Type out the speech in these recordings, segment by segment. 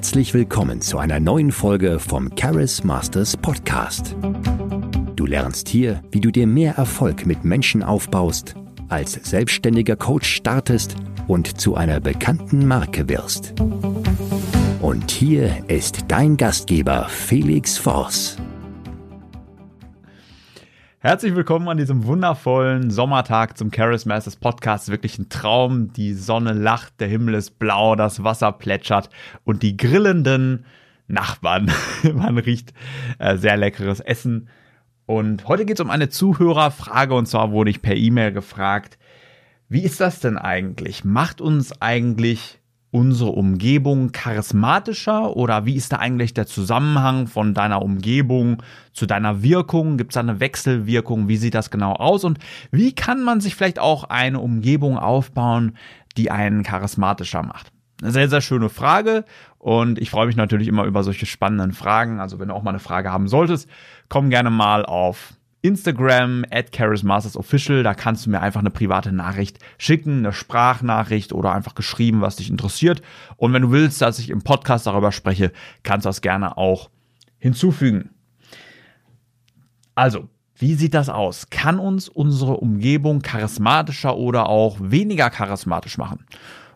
Herzlich willkommen zu einer neuen Folge vom Charis Masters Podcast. Du lernst hier, wie du dir mehr Erfolg mit Menschen aufbaust, als selbstständiger Coach startest und zu einer bekannten Marke wirst. Und hier ist dein Gastgeber Felix Voss. Herzlich willkommen an diesem wundervollen Sommertag zum Charis Masters Podcast. Wirklich ein Traum. Die Sonne lacht, der Himmel ist blau, das Wasser plätschert und die grillenden Nachbarn. Man riecht äh, sehr leckeres Essen. Und heute geht es um eine Zuhörerfrage und zwar wurde ich per E-Mail gefragt, wie ist das denn eigentlich? Macht uns eigentlich unsere Umgebung charismatischer oder wie ist da eigentlich der Zusammenhang von deiner Umgebung zu deiner Wirkung? Gibt es da eine Wechselwirkung? Wie sieht das genau aus? Und wie kann man sich vielleicht auch eine Umgebung aufbauen, die einen charismatischer macht? Eine sehr, sehr schöne Frage und ich freue mich natürlich immer über solche spannenden Fragen. Also wenn du auch mal eine Frage haben solltest, komm gerne mal auf Instagram at Official, da kannst du mir einfach eine private Nachricht schicken, eine Sprachnachricht oder einfach geschrieben, was dich interessiert. Und wenn du willst, dass ich im Podcast darüber spreche, kannst du das gerne auch hinzufügen. Also, wie sieht das aus? Kann uns unsere Umgebung charismatischer oder auch weniger charismatisch machen?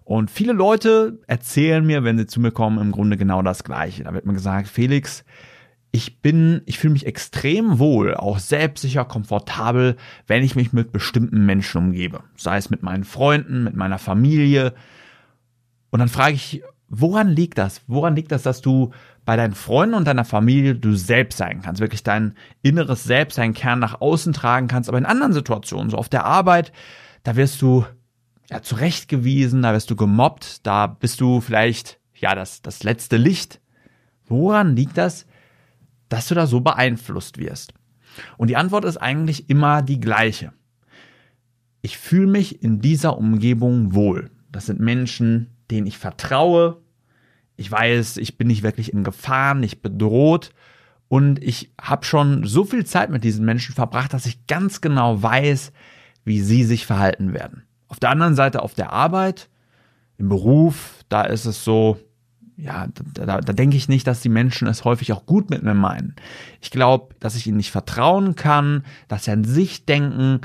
Und viele Leute erzählen mir, wenn sie zu mir kommen, im Grunde genau das Gleiche. Da wird mir gesagt, Felix, ich bin, ich fühle mich extrem wohl, auch selbstsicher, komfortabel, wenn ich mich mit bestimmten Menschen umgebe. Sei es mit meinen Freunden, mit meiner Familie. Und dann frage ich, woran liegt das? Woran liegt das, dass du bei deinen Freunden und deiner Familie du selbst sein kannst, wirklich dein inneres Selbst, deinen Kern nach außen tragen kannst, aber in anderen Situationen, so auf der Arbeit, da wirst du ja zurechtgewiesen, da wirst du gemobbt, da bist du vielleicht ja das das letzte Licht. Woran liegt das? Dass du da so beeinflusst wirst? Und die Antwort ist eigentlich immer die gleiche. Ich fühle mich in dieser Umgebung wohl. Das sind Menschen, denen ich vertraue. Ich weiß, ich bin nicht wirklich in Gefahr, nicht bedroht. Und ich habe schon so viel Zeit mit diesen Menschen verbracht, dass ich ganz genau weiß, wie sie sich verhalten werden. Auf der anderen Seite, auf der Arbeit, im Beruf, da ist es so, ja, da, da, denke ich nicht, dass die Menschen es häufig auch gut mit mir meinen. Ich glaube, dass ich ihnen nicht vertrauen kann, dass sie an sich denken,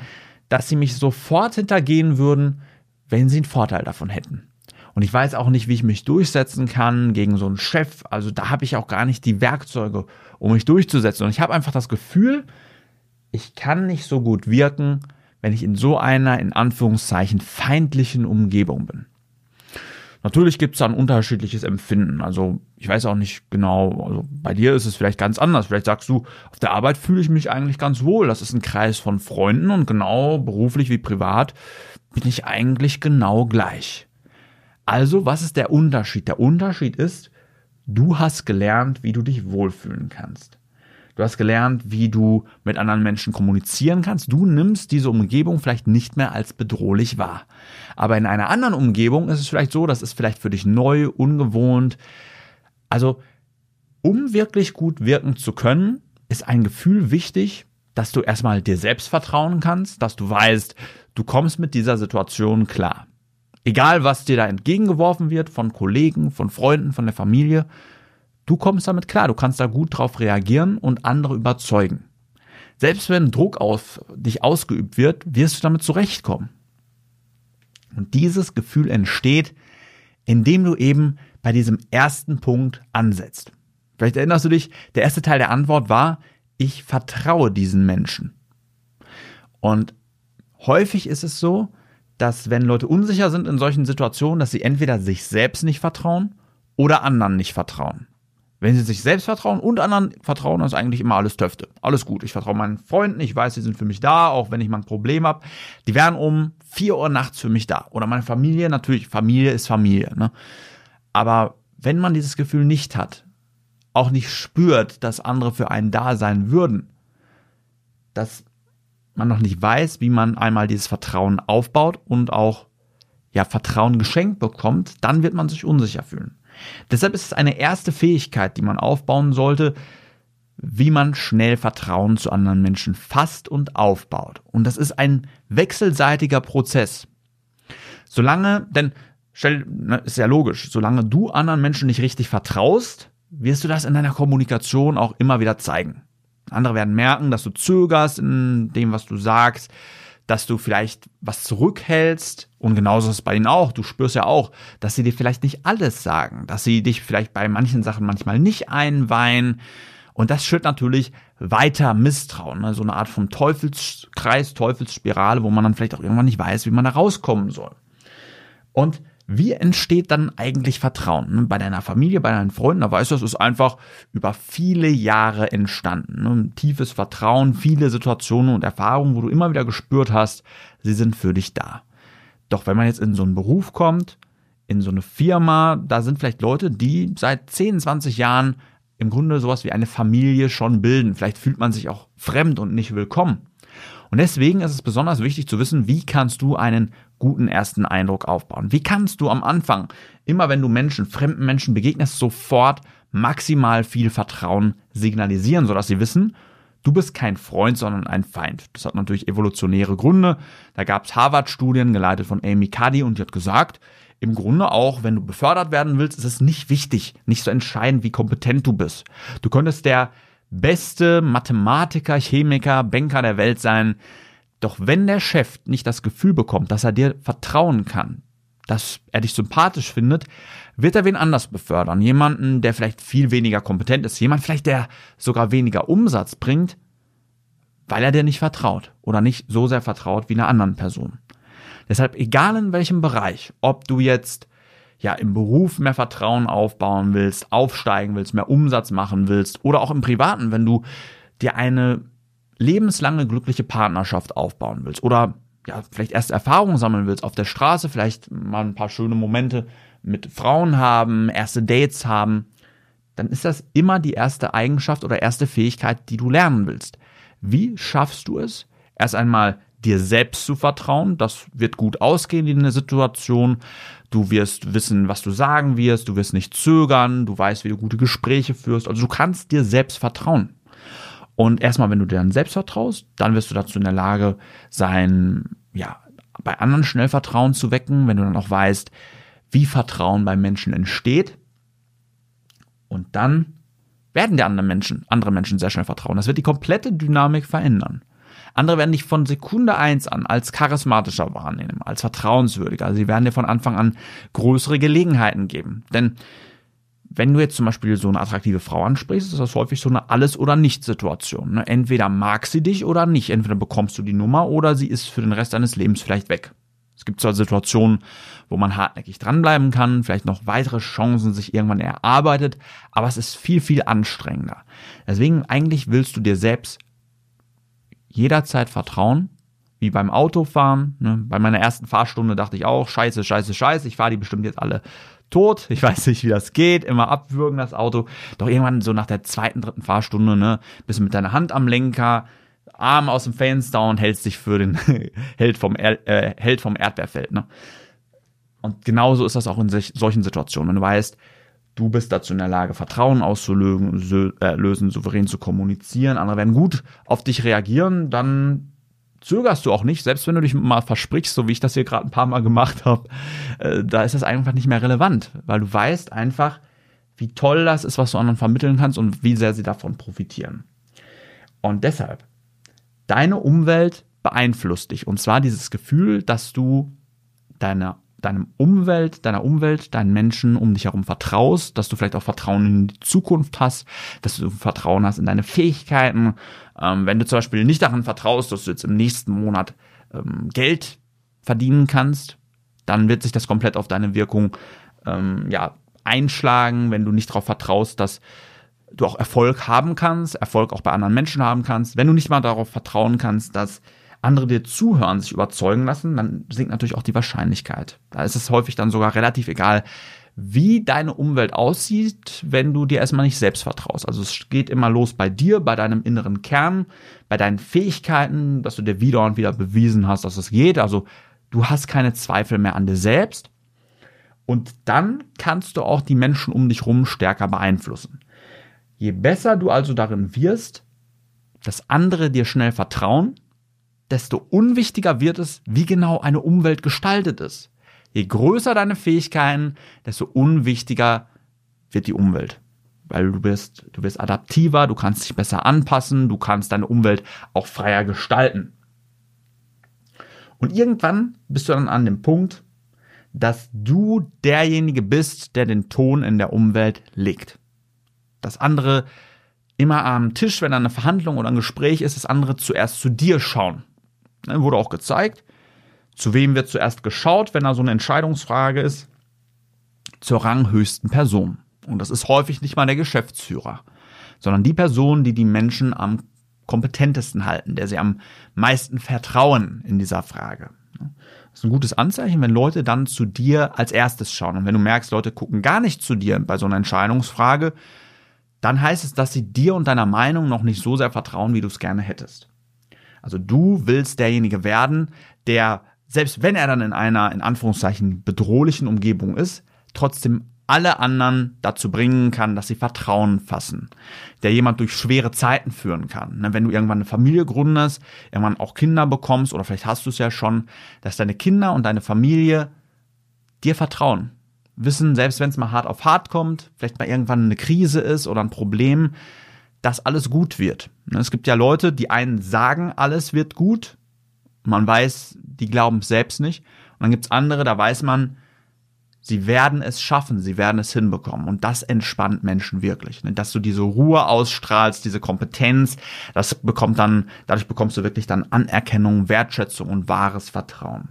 dass sie mich sofort hintergehen würden, wenn sie einen Vorteil davon hätten. Und ich weiß auch nicht, wie ich mich durchsetzen kann gegen so einen Chef. Also da habe ich auch gar nicht die Werkzeuge, um mich durchzusetzen. Und ich habe einfach das Gefühl, ich kann nicht so gut wirken, wenn ich in so einer, in Anführungszeichen, feindlichen Umgebung bin. Natürlich gibt es da ein unterschiedliches Empfinden. Also ich weiß auch nicht genau, also bei dir ist es vielleicht ganz anders. Vielleicht sagst du, auf der Arbeit fühle ich mich eigentlich ganz wohl. Das ist ein Kreis von Freunden und genau beruflich wie privat bin ich eigentlich genau gleich. Also, was ist der Unterschied? Der Unterschied ist, du hast gelernt, wie du dich wohlfühlen kannst. Du hast gelernt, wie du mit anderen Menschen kommunizieren kannst. Du nimmst diese Umgebung vielleicht nicht mehr als bedrohlich wahr. Aber in einer anderen Umgebung ist es vielleicht so, das ist vielleicht für dich neu, ungewohnt. Also, um wirklich gut wirken zu können, ist ein Gefühl wichtig, dass du erstmal dir selbst vertrauen kannst, dass du weißt, du kommst mit dieser Situation klar. Egal, was dir da entgegengeworfen wird von Kollegen, von Freunden, von der Familie, Du kommst damit klar, du kannst da gut drauf reagieren und andere überzeugen. Selbst wenn Druck auf dich ausgeübt wird, wirst du damit zurechtkommen. Und dieses Gefühl entsteht, indem du eben bei diesem ersten Punkt ansetzt. Vielleicht erinnerst du dich, der erste Teil der Antwort war, ich vertraue diesen Menschen. Und häufig ist es so, dass wenn Leute unsicher sind in solchen Situationen, dass sie entweder sich selbst nicht vertrauen oder anderen nicht vertrauen. Wenn sie sich selbst vertrauen und anderen vertrauen, ist eigentlich immer alles Töfte. Alles gut. Ich vertraue meinen Freunden, ich weiß, sie sind für mich da, auch wenn ich mal ein Problem habe. Die wären um vier Uhr nachts für mich da. Oder meine Familie, natürlich, Familie ist Familie. Ne? Aber wenn man dieses Gefühl nicht hat, auch nicht spürt, dass andere für einen da sein würden, dass man noch nicht weiß, wie man einmal dieses Vertrauen aufbaut und auch ja Vertrauen geschenkt bekommt, dann wird man sich unsicher fühlen. Deshalb ist es eine erste Fähigkeit, die man aufbauen sollte, wie man schnell Vertrauen zu anderen Menschen fasst und aufbaut. Und das ist ein wechselseitiger Prozess. Solange, denn stell, ne, ist ja logisch, solange du anderen Menschen nicht richtig vertraust, wirst du das in deiner Kommunikation auch immer wieder zeigen. Andere werden merken, dass du zögerst in dem, was du sagst, dass du vielleicht was zurückhältst. Und genauso ist es bei ihnen auch. Du spürst ja auch, dass sie dir vielleicht nicht alles sagen, dass sie dich vielleicht bei manchen Sachen manchmal nicht einweihen. Und das schürt natürlich weiter Misstrauen, ne? so eine Art von Teufelskreis, Teufelsspirale, wo man dann vielleicht auch irgendwann nicht weiß, wie man da rauskommen soll. Und wie entsteht dann eigentlich Vertrauen? Ne, bei deiner Familie, bei deinen Freunden, da weißt du, es ist einfach über viele Jahre entstanden. Ne, ein tiefes Vertrauen, viele Situationen und Erfahrungen, wo du immer wieder gespürt hast, sie sind für dich da. Doch wenn man jetzt in so einen Beruf kommt, in so eine Firma, da sind vielleicht Leute, die seit 10, 20 Jahren im Grunde sowas wie eine Familie schon bilden. Vielleicht fühlt man sich auch fremd und nicht willkommen. Und deswegen ist es besonders wichtig zu wissen, wie kannst du einen guten ersten Eindruck aufbauen? Wie kannst du am Anfang, immer wenn du Menschen, fremden Menschen begegnest, sofort maximal viel Vertrauen signalisieren, sodass sie wissen, du bist kein Freund, sondern ein Feind. Das hat natürlich evolutionäre Gründe. Da gab es Harvard-Studien, geleitet von Amy Cuddy, und die hat gesagt, im Grunde auch, wenn du befördert werden willst, ist es nicht wichtig, nicht so entscheidend, wie kompetent du bist. Du könntest der beste Mathematiker, Chemiker, Banker der Welt sein. Doch wenn der Chef nicht das Gefühl bekommt, dass er dir vertrauen kann, dass er dich sympathisch findet, wird er wen anders befördern. Jemanden, der vielleicht viel weniger kompetent ist. Jemand vielleicht, der sogar weniger Umsatz bringt, weil er dir nicht vertraut oder nicht so sehr vertraut wie einer anderen Person. Deshalb, egal in welchem Bereich, ob du jetzt ja im Beruf mehr Vertrauen aufbauen willst, aufsteigen willst, mehr Umsatz machen willst oder auch im Privaten, wenn du dir eine lebenslange glückliche Partnerschaft aufbauen willst oder ja, vielleicht erst Erfahrungen sammeln willst auf der Straße, vielleicht mal ein paar schöne Momente mit Frauen haben, erste Dates haben, dann ist das immer die erste Eigenschaft oder erste Fähigkeit, die du lernen willst. Wie schaffst du es? Erst einmal dir selbst zu vertrauen, das wird gut ausgehen in der Situation. Du wirst wissen, was du sagen wirst, du wirst nicht zögern, du weißt, wie du gute Gespräche führst. Also du kannst dir selbst vertrauen. Und erstmal, wenn du dir dann selbst vertraust, dann wirst du dazu in der Lage sein, ja, bei anderen schnell Vertrauen zu wecken, wenn du dann auch weißt, wie Vertrauen bei Menschen entsteht. Und dann werden dir andere Menschen, andere Menschen sehr schnell vertrauen. Das wird die komplette Dynamik verändern. Andere werden dich von Sekunde eins an als charismatischer wahrnehmen, als vertrauenswürdiger. Sie werden dir von Anfang an größere Gelegenheiten geben. Denn wenn du jetzt zum Beispiel so eine attraktive Frau ansprichst, ist das häufig so eine Alles- oder Nicht-Situation. Ne? Entweder mag sie dich oder nicht. Entweder bekommst du die Nummer oder sie ist für den Rest deines Lebens vielleicht weg. Es gibt zwar Situationen, wo man hartnäckig dranbleiben kann, vielleicht noch weitere Chancen sich irgendwann erarbeitet, aber es ist viel, viel anstrengender. Deswegen eigentlich willst du dir selbst jederzeit vertrauen, wie beim Autofahren. Ne? Bei meiner ersten Fahrstunde dachte ich auch, scheiße, scheiße, scheiße, ich fahre die bestimmt jetzt alle tot. Ich weiß nicht, wie das geht, immer abwürgen das Auto. Doch irgendwann so nach der zweiten, dritten Fahrstunde, ne, bist du mit deiner Hand am Lenker, Arm aus dem Fenster und hältst dich für den Held vom, er äh, Held vom Erdbeerfeld. Ne? Und genauso ist das auch in solchen Situationen. Wenn du weißt, Du bist dazu in der Lage, Vertrauen auszulösen, äh, lösen, souverän zu kommunizieren. Andere werden gut auf dich reagieren, dann zögerst du auch nicht, selbst wenn du dich mal versprichst, so wie ich das hier gerade ein paar Mal gemacht habe, äh, da ist das einfach nicht mehr relevant, weil du weißt einfach, wie toll das ist, was du anderen vermitteln kannst und wie sehr sie davon profitieren. Und deshalb, deine Umwelt beeinflusst dich. Und zwar dieses Gefühl, dass du deiner deinem Umwelt, deiner Umwelt, deinen Menschen um dich herum vertraust, dass du vielleicht auch Vertrauen in die Zukunft hast, dass du Vertrauen hast in deine Fähigkeiten. Ähm, wenn du zum Beispiel nicht daran vertraust, dass du jetzt im nächsten Monat ähm, Geld verdienen kannst, dann wird sich das komplett auf deine Wirkung ähm, ja, einschlagen, wenn du nicht darauf vertraust, dass du auch Erfolg haben kannst, Erfolg auch bei anderen Menschen haben kannst, wenn du nicht mal darauf vertrauen kannst, dass andere dir zuhören, sich überzeugen lassen, dann sinkt natürlich auch die Wahrscheinlichkeit. Da ist es häufig dann sogar relativ egal, wie deine Umwelt aussieht, wenn du dir erstmal nicht selbst vertraust. Also es geht immer los bei dir, bei deinem inneren Kern, bei deinen Fähigkeiten, dass du dir wieder und wieder bewiesen hast, dass es geht. Also du hast keine Zweifel mehr an dir selbst. Und dann kannst du auch die Menschen um dich herum stärker beeinflussen. Je besser du also darin wirst, dass andere dir schnell vertrauen, desto unwichtiger wird es, wie genau eine Umwelt gestaltet ist. Je größer deine Fähigkeiten, desto unwichtiger wird die Umwelt. Weil du bist, du bist adaptiver, du kannst dich besser anpassen, du kannst deine Umwelt auch freier gestalten. Und irgendwann bist du dann an dem Punkt, dass du derjenige bist, der den Ton in der Umwelt legt. Dass andere immer am Tisch, wenn da eine Verhandlung oder ein Gespräch ist, dass andere zuerst zu dir schauen. Dann wurde auch gezeigt, zu wem wird zuerst geschaut, wenn da so eine Entscheidungsfrage ist? Zur ranghöchsten Person. Und das ist häufig nicht mal der Geschäftsführer, sondern die Person, die die Menschen am kompetentesten halten, der sie am meisten vertrauen in dieser Frage. Das ist ein gutes Anzeichen, wenn Leute dann zu dir als erstes schauen. Und wenn du merkst, Leute gucken gar nicht zu dir bei so einer Entscheidungsfrage, dann heißt es, dass sie dir und deiner Meinung noch nicht so sehr vertrauen, wie du es gerne hättest. Also du willst derjenige werden, der, selbst wenn er dann in einer, in Anführungszeichen, bedrohlichen Umgebung ist, trotzdem alle anderen dazu bringen kann, dass sie Vertrauen fassen, der jemand durch schwere Zeiten führen kann. Ne, wenn du irgendwann eine Familie gründest, irgendwann auch Kinder bekommst oder vielleicht hast du es ja schon, dass deine Kinder und deine Familie dir vertrauen. Wissen, selbst wenn es mal hart auf hart kommt, vielleicht mal irgendwann eine Krise ist oder ein Problem, dass alles gut wird. Ne, es gibt ja Leute, die einen sagen, alles wird gut. Man weiß, die glauben es selbst nicht. Und dann gibt es andere, da weiß man, Sie werden es schaffen, sie werden es hinbekommen. Und das entspannt Menschen wirklich. Ne? Dass du diese Ruhe ausstrahlst, diese Kompetenz, das bekommt dann, dadurch bekommst du wirklich dann Anerkennung, Wertschätzung und wahres Vertrauen.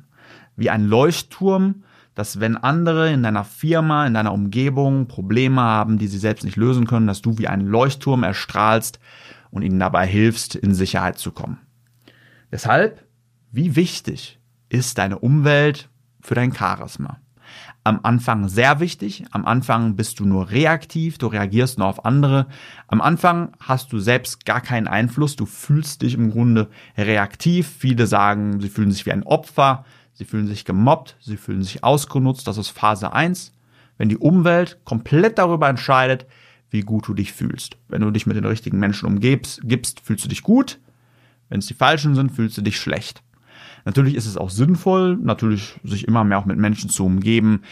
Wie ein Leuchtturm, dass wenn andere in deiner Firma, in deiner Umgebung Probleme haben, die sie selbst nicht lösen können, dass du wie ein Leuchtturm erstrahlst und ihnen dabei hilfst, in Sicherheit zu kommen. Deshalb, wie wichtig ist deine Umwelt für dein Charisma? am Anfang sehr wichtig. Am Anfang bist du nur reaktiv, du reagierst nur auf andere. Am Anfang hast du selbst gar keinen Einfluss, du fühlst dich im Grunde reaktiv. Viele sagen, sie fühlen sich wie ein Opfer, sie fühlen sich gemobbt, sie fühlen sich ausgenutzt. Das ist Phase 1. Wenn die Umwelt komplett darüber entscheidet, wie gut du dich fühlst. Wenn du dich mit den richtigen Menschen umgibst, gibst, fühlst du dich gut. Wenn es die falschen sind, fühlst du dich schlecht. Natürlich ist es auch sinnvoll, natürlich sich immer mehr auch mit Menschen zu umgeben,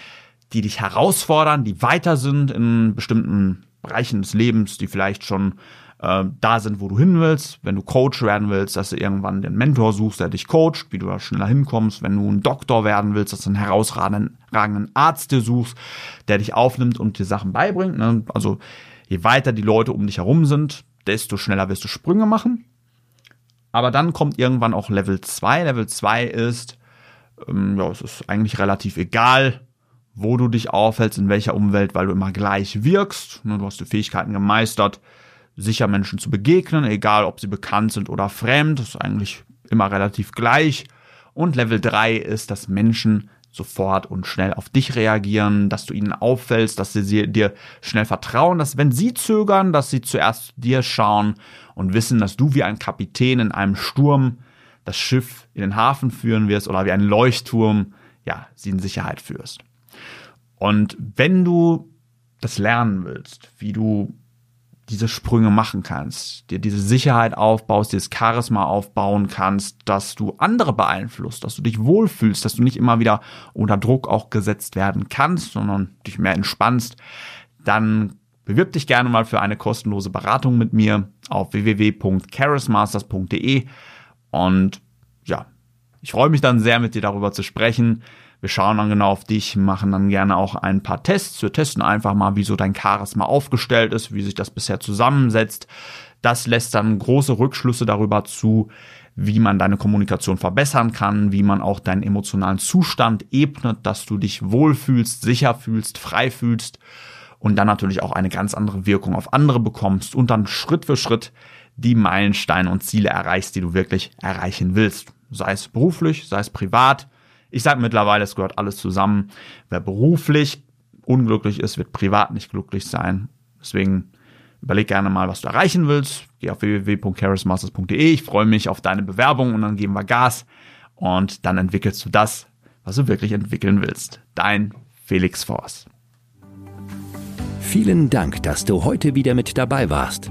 die dich herausfordern, die weiter sind in bestimmten Bereichen des Lebens, die vielleicht schon äh, da sind, wo du hin willst. Wenn du Coach werden willst, dass du irgendwann den Mentor suchst, der dich coacht, wie du da schneller hinkommst. Wenn du ein Doktor werden willst, dass du einen herausragenden Arzt dir suchst, der dich aufnimmt und dir Sachen beibringt. Ne? Also je weiter die Leute um dich herum sind, desto schneller wirst du Sprünge machen. Aber dann kommt irgendwann auch Level 2. Level 2 ist, ähm, ja, es ist eigentlich relativ egal, wo du dich aufhältst, in welcher Umwelt, weil du immer gleich wirkst. Ne, du hast die Fähigkeiten gemeistert, sicher Menschen zu begegnen, egal ob sie bekannt sind oder fremd. Ist eigentlich immer relativ gleich. Und Level 3 ist, dass Menschen sofort und schnell auf dich reagieren, dass du ihnen auffällst, dass sie dir schnell vertrauen, dass wenn sie zögern, dass sie zuerst dir schauen und wissen, dass du wie ein Kapitän in einem Sturm das Schiff in den Hafen führen wirst oder wie ein Leuchtturm, ja, sie in Sicherheit führst. Und wenn du das lernen willst, wie du diese Sprünge machen kannst, dir diese Sicherheit aufbaust, dieses Charisma aufbauen kannst, dass du andere beeinflusst, dass du dich wohlfühlst, dass du nicht immer wieder unter Druck auch gesetzt werden kannst, sondern dich mehr entspannst, dann bewirb dich gerne mal für eine kostenlose Beratung mit mir auf www.charismasters.de und ja, ich freue mich dann sehr mit dir darüber zu sprechen. Wir schauen dann genau auf dich, machen dann gerne auch ein paar Tests. Wir testen einfach mal, wie so dein Charisma aufgestellt ist, wie sich das bisher zusammensetzt. Das lässt dann große Rückschlüsse darüber zu, wie man deine Kommunikation verbessern kann, wie man auch deinen emotionalen Zustand ebnet, dass du dich wohlfühlst, sicher fühlst, frei fühlst und dann natürlich auch eine ganz andere Wirkung auf andere bekommst und dann Schritt für Schritt die Meilensteine und Ziele erreichst, die du wirklich erreichen willst. Sei es beruflich, sei es privat, ich sage mittlerweile, es gehört alles zusammen. Wer beruflich unglücklich ist, wird privat nicht glücklich sein. Deswegen überleg gerne mal, was du erreichen willst. Geh auf www.charismasters.de. Ich freue mich auf deine Bewerbung und dann geben wir Gas und dann entwickelst du das, was du wirklich entwickeln willst. Dein Felix Force. Vielen Dank, dass du heute wieder mit dabei warst.